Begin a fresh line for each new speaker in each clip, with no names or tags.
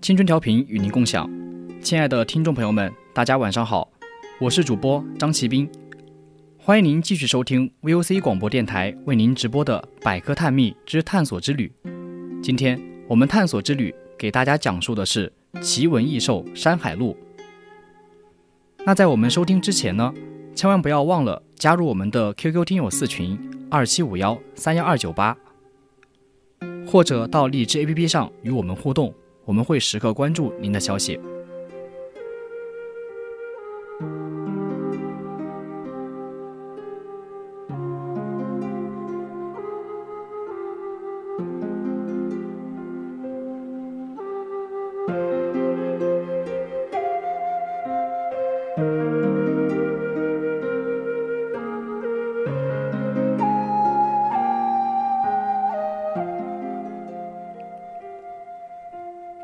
青春调频与您共享，亲爱的听众朋友们，大家晚上好，我是主播张奇斌，欢迎您继续收听 VOC 广播电台为您直播的《百科探秘之探索之旅》。今天我们探索之旅给大家讲述的是奇闻异兽《山海录》。那在我们收听之前呢，千万不要忘了加入我们的 QQ 听友四群二七五幺三幺二九八，或者到荔枝 APP 上与我们互动。我们会时刻关注您的消息。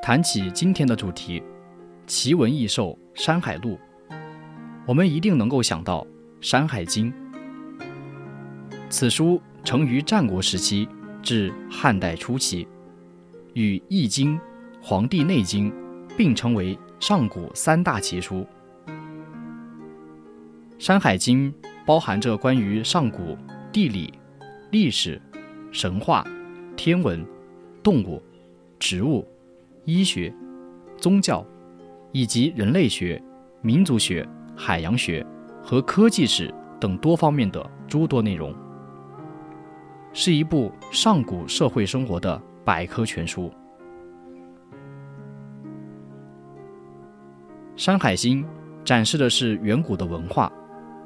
谈起今天的主题——奇闻异兽《山海录》，我们一定能够想到《山海经》。此书成于战国时期至汉代初期，与《易经》《黄帝内经》并称为上古三大奇书。《山海经》包含着关于上古地理、历史、神话、天文、动物、植物。医学、宗教，以及人类学、民族学、海洋学和科技史等多方面的诸多内容，是一部上古社会生活的百科全书。《山海经》展示的是远古的文化，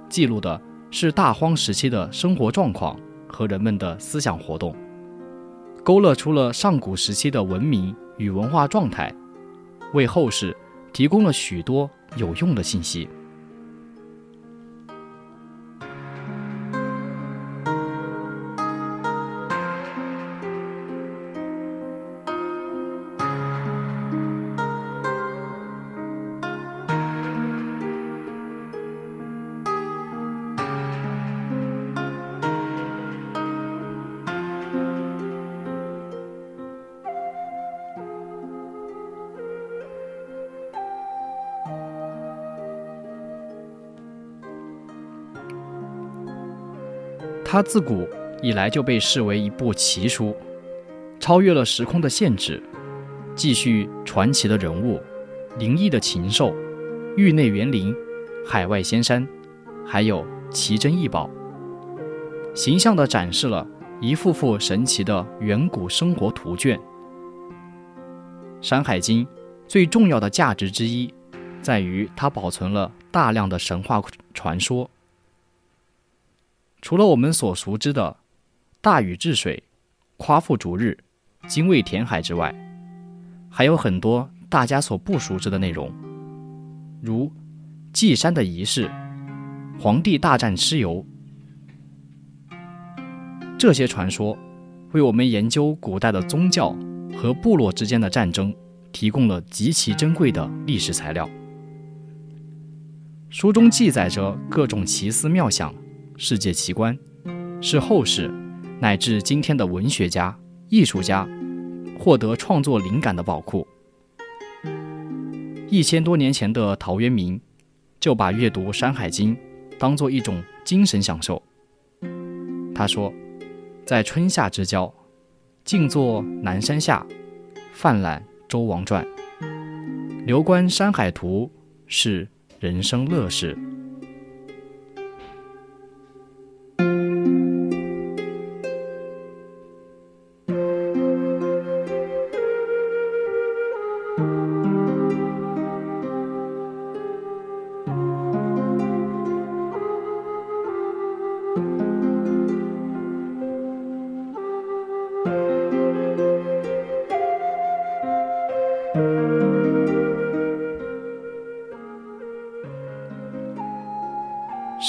记录的是大荒时期的生活状况和人们的思想活动，勾勒出了上古时期的文明。与文化状态，为后世提供了许多有用的信息。它自古以来就被视为一部奇书，超越了时空的限制，继续传奇的人物、灵异的禽兽、域内园林、海外仙山，还有奇珍异宝，形象地展示了一幅幅神奇的远古生活图卷。《山海经》最重要的价值之一，在于它保存了大量的神话传说。除了我们所熟知的“大禹治水”“夸父逐日”“精卫填海”之外，还有很多大家所不熟知的内容，如祭山的仪式、皇帝大战蚩尤。这些传说为我们研究古代的宗教和部落之间的战争提供了极其珍贵的历史材料。书中记载着各种奇思妙想。世界奇观，是后世乃至今天的文学家、艺术家获得创作灵感的宝库。一千多年前的陶渊明就把阅读《山海经》当做一种精神享受。他说：“在春夏之交，静坐南山下，泛览周王传，流观山海图，是人生乐事。”《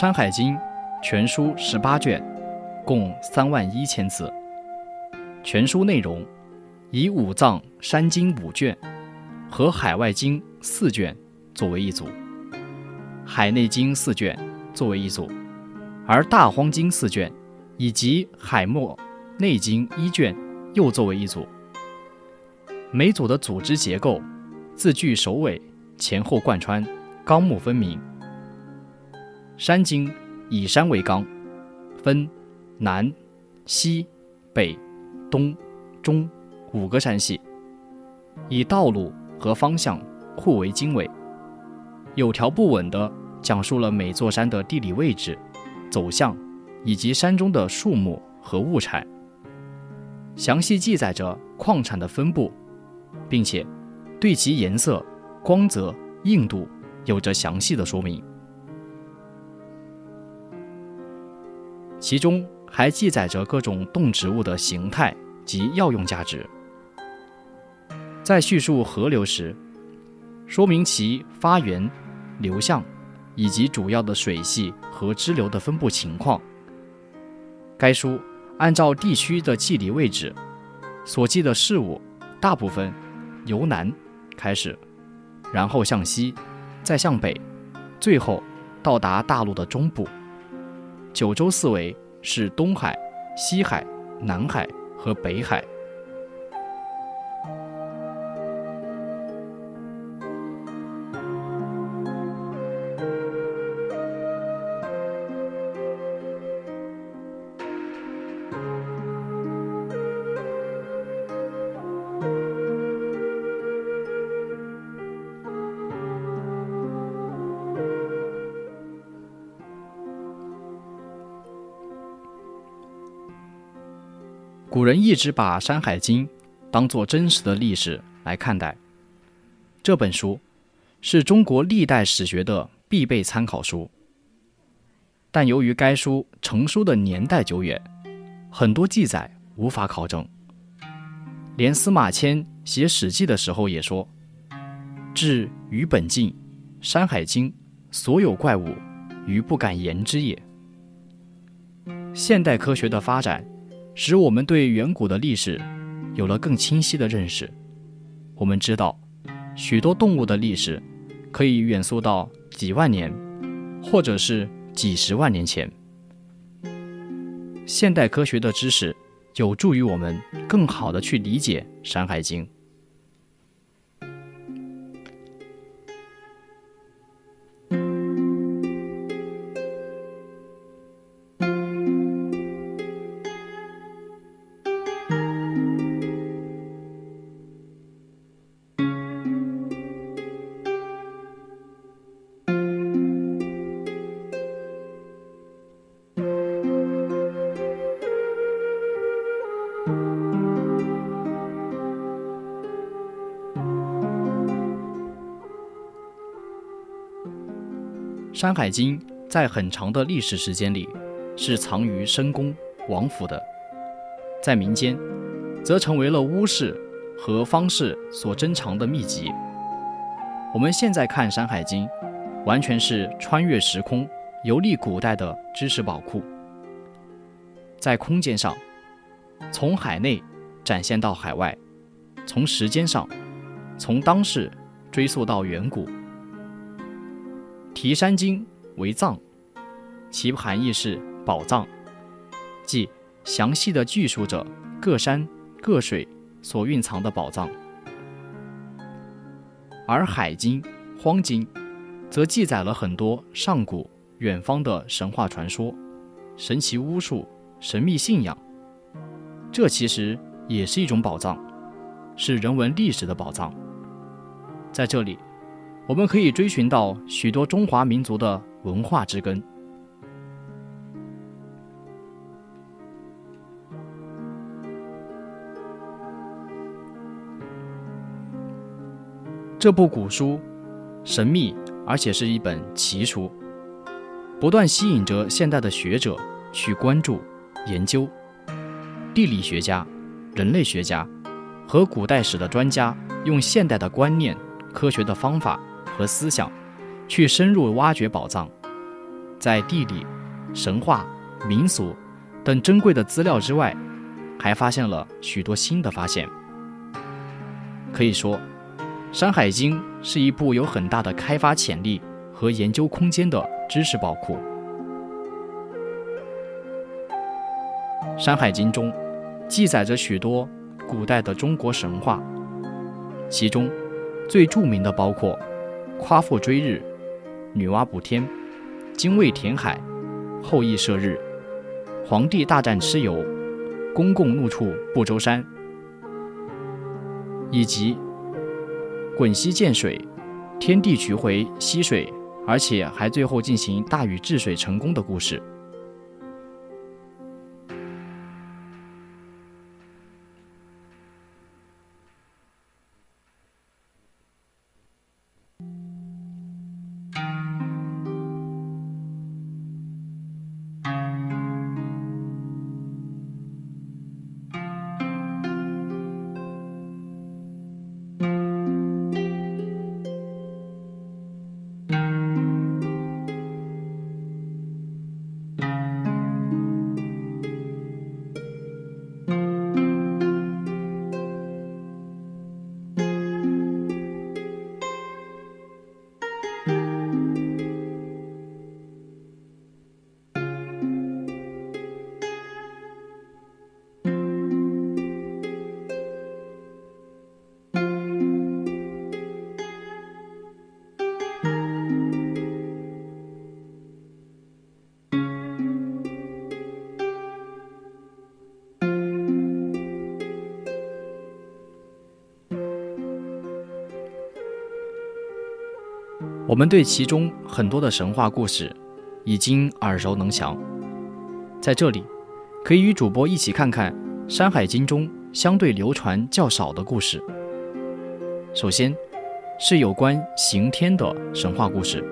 山海经》全书十八卷，共三万一千字。全书内容以五藏山经五卷和海外经四卷作为一组，海内经四卷作为一组，而大荒经四卷以及海默内经一卷又作为一组。每组的组织结构、字句首尾前后贯穿，纲目分明。山经以山为纲，分南、西、北、东、中五个山系，以道路和方向互为经纬，有条不紊地讲述了每座山的地理位置、走向以及山中的树木和物产，详细记载着矿产的分布，并且对其颜色、光泽、硬度有着详细的说明。其中还记载着各种动植物的形态及药用价值。在叙述河流时，说明其发源、流向以及主要的水系和支流的分布情况。该书按照地区的地理位置所记的事物，大部分由南开始，然后向西，再向北，最后到达大陆的中部。九州四围是东海、西海、南海和北海。一直把《山海经》当作真实的历史来看待。这本书是中国历代史学的必备参考书，但由于该书成书的年代久远，很多记载无法考证。连司马迁写《史记》的时候也说：“至于本纪，《山海经》所有怪物，于不敢言之也。”现代科学的发展。使我们对远古的历史有了更清晰的认识。我们知道，许多动物的历史可以远溯到几万年，或者是几十万年前。现代科学的知识有助于我们更好的去理解《山海经》。《山海经》在很长的历史时间里是藏于深宫王府的，在民间则成为了巫士和方士所珍藏的秘籍。我们现在看《山海经》，完全是穿越时空、游历古代的知识宝库。在空间上，从海内展现到海外；从时间上，从当世追溯到远古。题山经为藏，其含义是宝藏，即详细的叙述着各山各水所蕴藏的宝藏。而海经、荒经，则记载了很多上古远方的神话传说、神奇巫术、神秘信仰。这其实也是一种宝藏，是人文历史的宝藏。在这里。我们可以追寻到许多中华民族的文化之根。这部古书神秘，而且是一本奇书，不断吸引着现代的学者去关注、研究。地理学家、人类学家和古代史的专家用现代的观念、科学的方法。和思想，去深入挖掘宝藏，在地理、神话、民俗等珍贵的资料之外，还发现了许多新的发现。可以说，《山海经》是一部有很大的开发潜力和研究空间的知识宝库。《山海经》中记载着许多古代的中国神话，其中最著名的包括夸父追日、女娲补天、精卫填海、后羿射日、黄帝大战蚩尤、公共怒触不周山。以及滚溪见水，天地取回溪水，而且还最后进行大禹治水成功的故事。我们对其中很多的神话故事已经耳熟能详，在这里可以与主播一起看看《山海经》中相对流传较少的故事。首先是有关刑天的神话故事。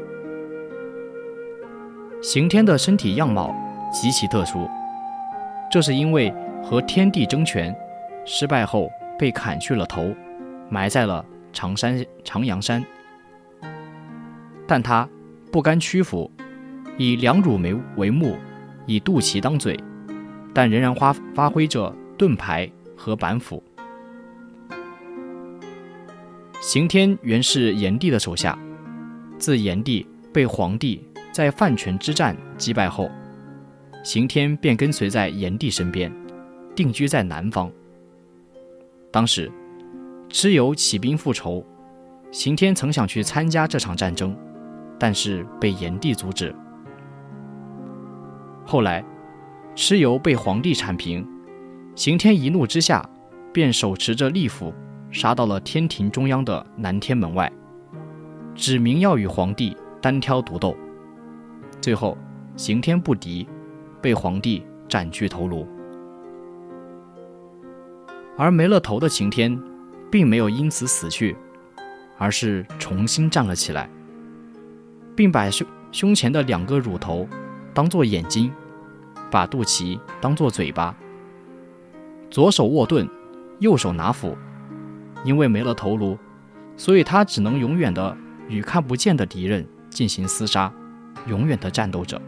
刑天的身体样貌极其特殊，这是因为和天帝争权失败后被砍去了头，埋在了长山长阳山。但他不甘屈服，以两乳为为目，以肚脐当嘴，但仍然发发挥着盾牌和板斧。刑天原是炎帝的手下，自炎帝被黄帝在范泉之战击败后，刑天便跟随在炎帝身边，定居在南方。当时蚩尤起兵复仇，刑天曾想去参加这场战争。但是被炎帝阻止。后来，蚩尤被黄帝铲平，刑天一怒之下，便手持着利斧，杀到了天庭中央的南天门外，指明要与黄帝单挑独斗。最后，刑天不敌，被黄帝斩去头颅。而没了头的刑天，并没有因此死去，而是重新站了起来。并把胸胸前的两个乳头当做眼睛，把肚脐当做嘴巴。左手握盾，右手拿斧。因为没了头颅，所以他只能永远的与看不见的敌人进行厮杀，永远的战斗着。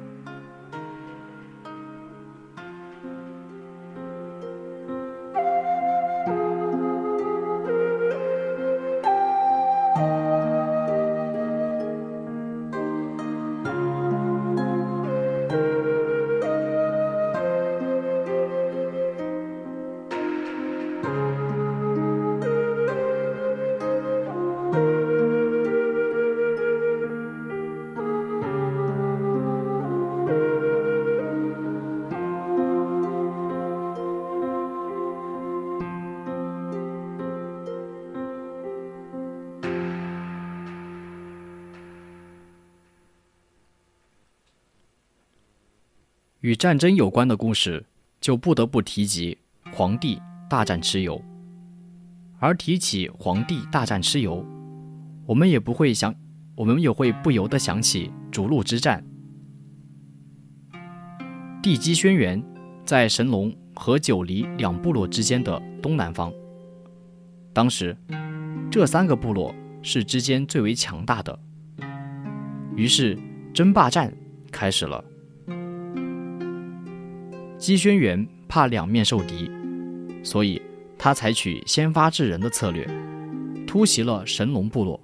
战争有关的故事，就不得不提及黄帝大战蚩尤。而提起黄帝大战蚩尤，我们也不会想，我们也会不由得想起逐鹿之战。地基轩辕在神龙和九黎两部落之间的东南方。当时，这三个部落是之间最为强大的。于是，争霸战。开始了。姬轩辕怕两面受敌，所以他采取先发制人的策略，突袭了神龙部落。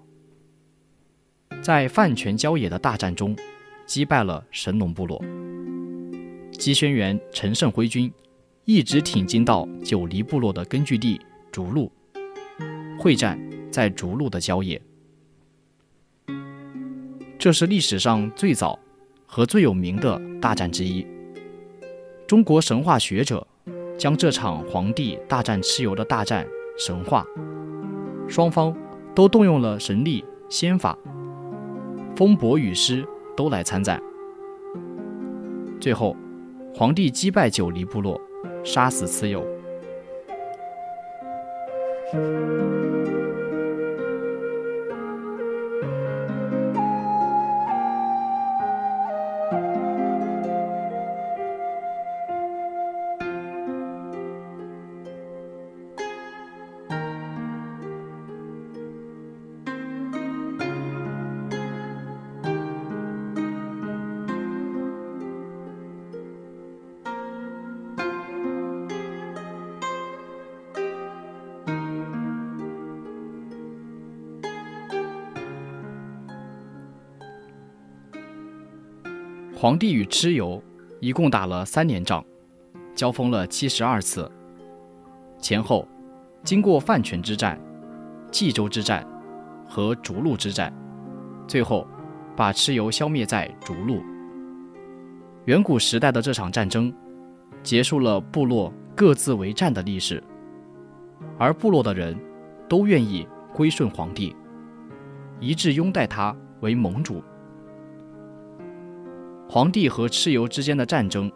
在饭泉郊野的大战中，击败了神龙部落。姬轩辕乘胜挥军，一直挺进到九黎部落的根据地逐鹿，会战在逐鹿的郊野。这是历史上最早和最有名的大战之一。中国神话学者将这场皇帝大战蚩尤的大战神话，双方都动用了神力、仙法、风伯雨师都来参战。最后，皇帝击败九黎部落，杀死蚩尤。皇帝与蚩尤一共打了三年仗，交锋了七十二次。前后经过范泉之战、冀州之战和逐鹿之战，最后把蚩尤消灭在逐鹿。远古时代的这场战争，结束了部落各自为战的历史，而部落的人都愿意归顺皇帝，一致拥戴他为盟主。黄帝和蚩尤之间的战争，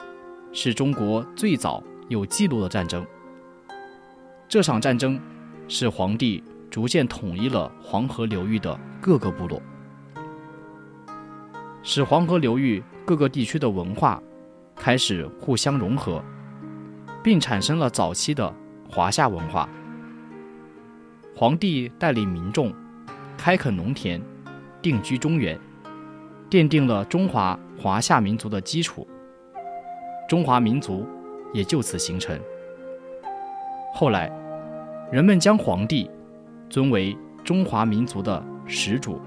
是中国最早有记录的战争。这场战争是黄帝逐渐统一了黄河流域的各个部落，使黄河流域各个地区的文化开始互相融合，并产生了早期的华夏文化。黄帝带领民众开垦农田，定居中原。奠定了中华华夏民族的基础，中华民族也就此形成。后来，人们将皇帝尊为中华民族的始祖。《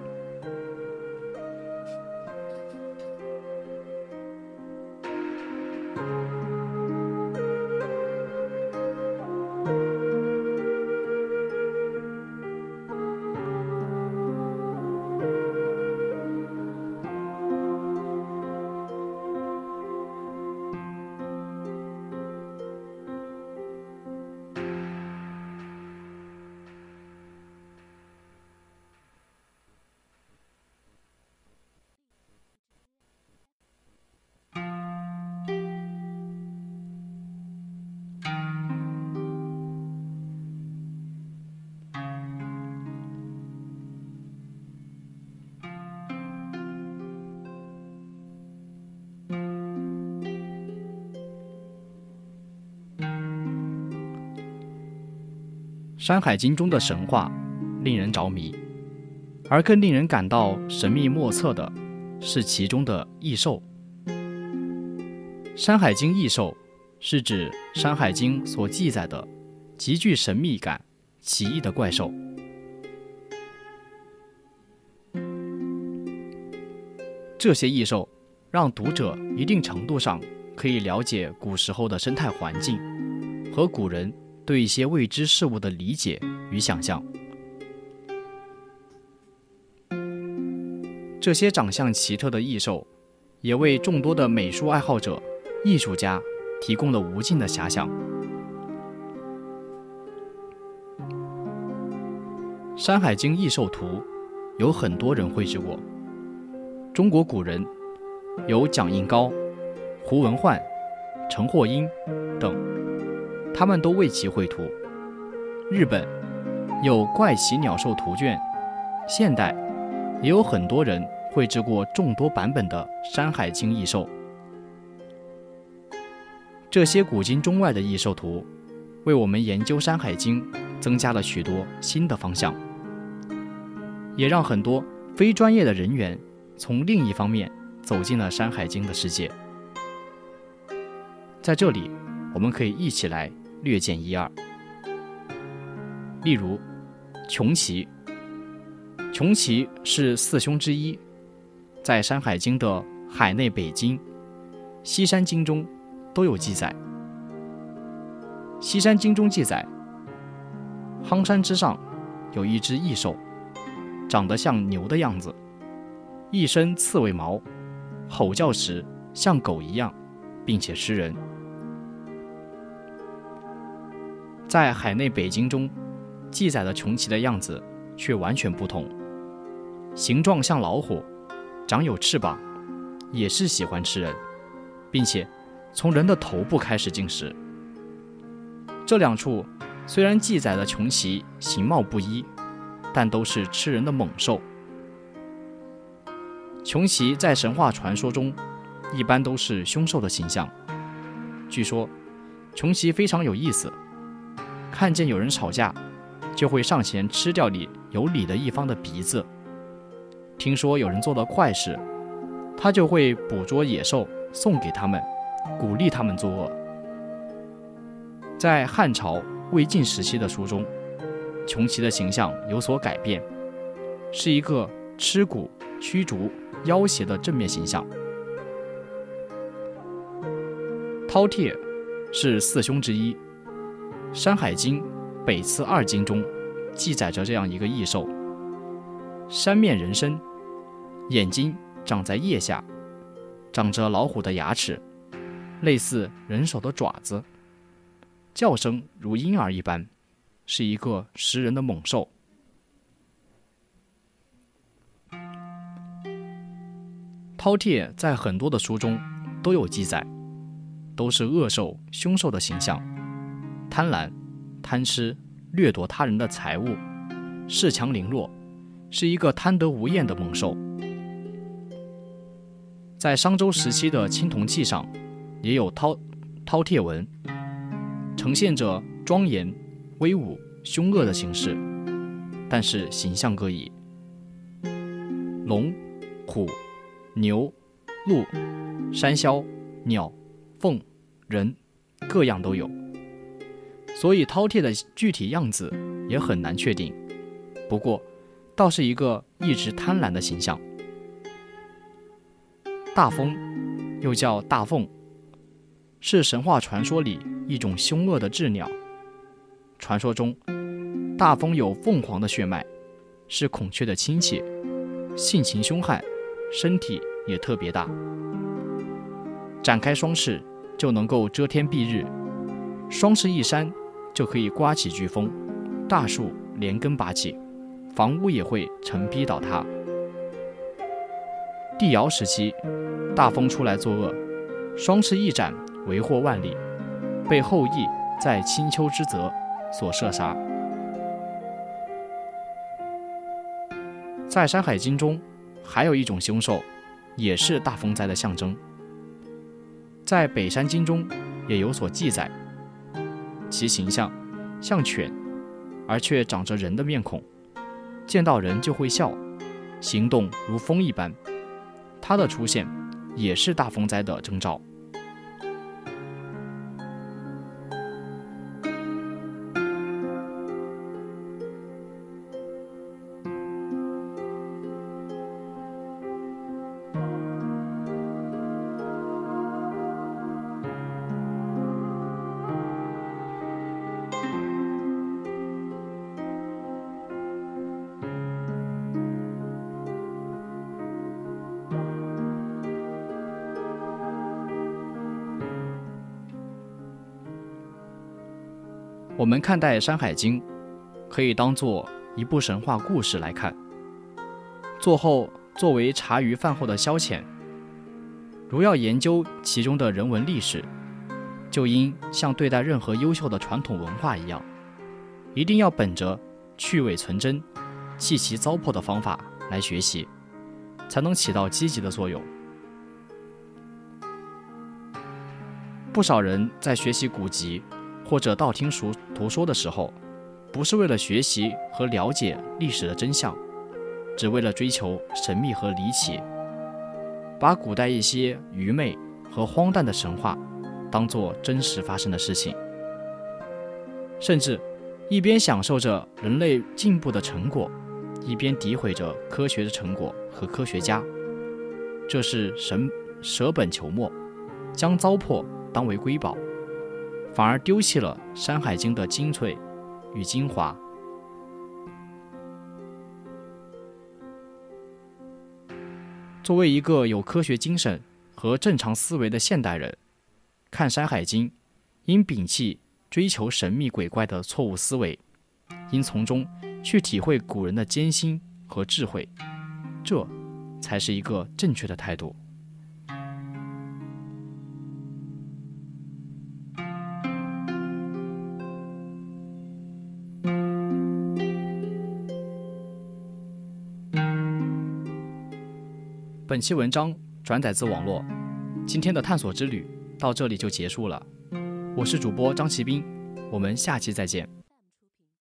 山海经》中的神话令人着迷，而更令人感到神秘莫测的是其中的异兽。《山海经》异兽是指《山海经》所记载的极具神秘感、奇异的怪兽。这些异兽让读者一定程度上可以了解古时候的生态环境和古人。对一些未知事物的理解与想象，这些长相奇特的异兽，也为众多的美术爱好者、艺术家提供了无尽的遐想。《山海经·异兽图》有很多人绘制过，中国古人有蒋应高、胡文焕、陈霍英等。他们都为其绘图。日本有《怪奇鸟兽图卷》，现代也有很多人绘制过众多版本的《山海经》异兽。这些古今中外的异兽图，为我们研究《山海经》增加了许多新的方向，也让很多非专业的人员从另一方面走进了《山海经》的世界。在这里，我们可以一起来略见一二。例如，穷奇。穷奇是四凶之一，在《山海经》的海内北经、西山经中都有记载。西山经中记载，夯山之上有一只异兽，长得像牛的样子，一身刺猬毛，吼叫时像狗一样，并且吃人。在海内北京中记载的穷奇的样子却完全不同。形状像老虎，长有翅膀，也是喜欢吃人，并且从人的头部开始进食。这两处虽然记载的穷奇形貌不一，但都是吃人的猛兽。穷奇在神话传说中一般都是凶兽的形象。据说，穷奇非常有意思，看见有人吵架，就会上前吃掉你有理的一方的鼻子。听说有人做了坏事，他就会捕捉野兽送给他们，鼓励他们作恶。在汉朝魏晋时期的书中，穷奇的形象有所改变，是一个吃骨、驱逐、要挟的正面形象。饕餮是四凶之一，《山海经·北次二经》中记载着这样一个异兽。山面人身，眼睛长在腋下，长着老虎的牙齿，类似人手的爪子，叫声如婴儿一般，是一个食人的猛兽。饕餮在很多的书中都有记载，都是恶兽、凶兽的形象，贪婪、贪吃、掠夺他人的财物，恃强凌弱。是一个贪得无厌的猛兽，在商周时期的青铜器上，也有饕饕餮纹，呈现着庄严、威武、凶恶的形式，但是形象各异。龙、虎、牛、鹿、山魈、鸟、凤、人，各样都有，所以饕餮的具体样子也很难确定。不过，倒是一个一直贪婪的形象。大风，又叫大凤，是神话传说里一种凶恶的鸷鸟。传说中，大风有凤凰的血脉，是孔雀的亲戚，性情凶悍，身体也特别大，展开双翅就能够遮天蔽日，双翅一扇就可以刮起飓风，大树连根拔起。房屋也会成批倒塌。帝尧时期，大风出来作恶，双翅一展，为祸万里，被后羿在青丘之泽所射杀。在《山海经》中，还有一种凶兽，也是大风灾的象征。在《北山经》中也有所记载，其形象像犬，而却长着人的面孔。见到人就会笑，行动如风一般。它的出现也是大风灾的征兆。看待《山海经》，可以当做一部神话故事来看。做后作为茶余饭后的消遣。如要研究其中的人文历史，就应像对待任何优秀的传统文化一样，一定要本着去伪存真、弃其糟粕的方法来学习，才能起到积极的作用。不少人在学习古籍。或者道听熟途说的时候，不是为了学习和了解历史的真相，只为了追求神秘和离奇。把古代一些愚昧和荒诞的神话当作真实发生的事情，甚至一边享受着人类进步的成果，一边诋毁着科学的成果和科学家，这是神舍本求末，将糟粕当为瑰宝，反而丢弃了《山海经》的精粹与精华。作为一个有科学精神和正常思维的现代人，看《山海经》，应摒弃追求神秘鬼怪的错误思维，应从中去体会古人的艰辛和智慧，这才是一个正确的态度。本期文章转载自网络，今天的探索之旅到这里就结束了。我是主播张奇斌，我们下期再见。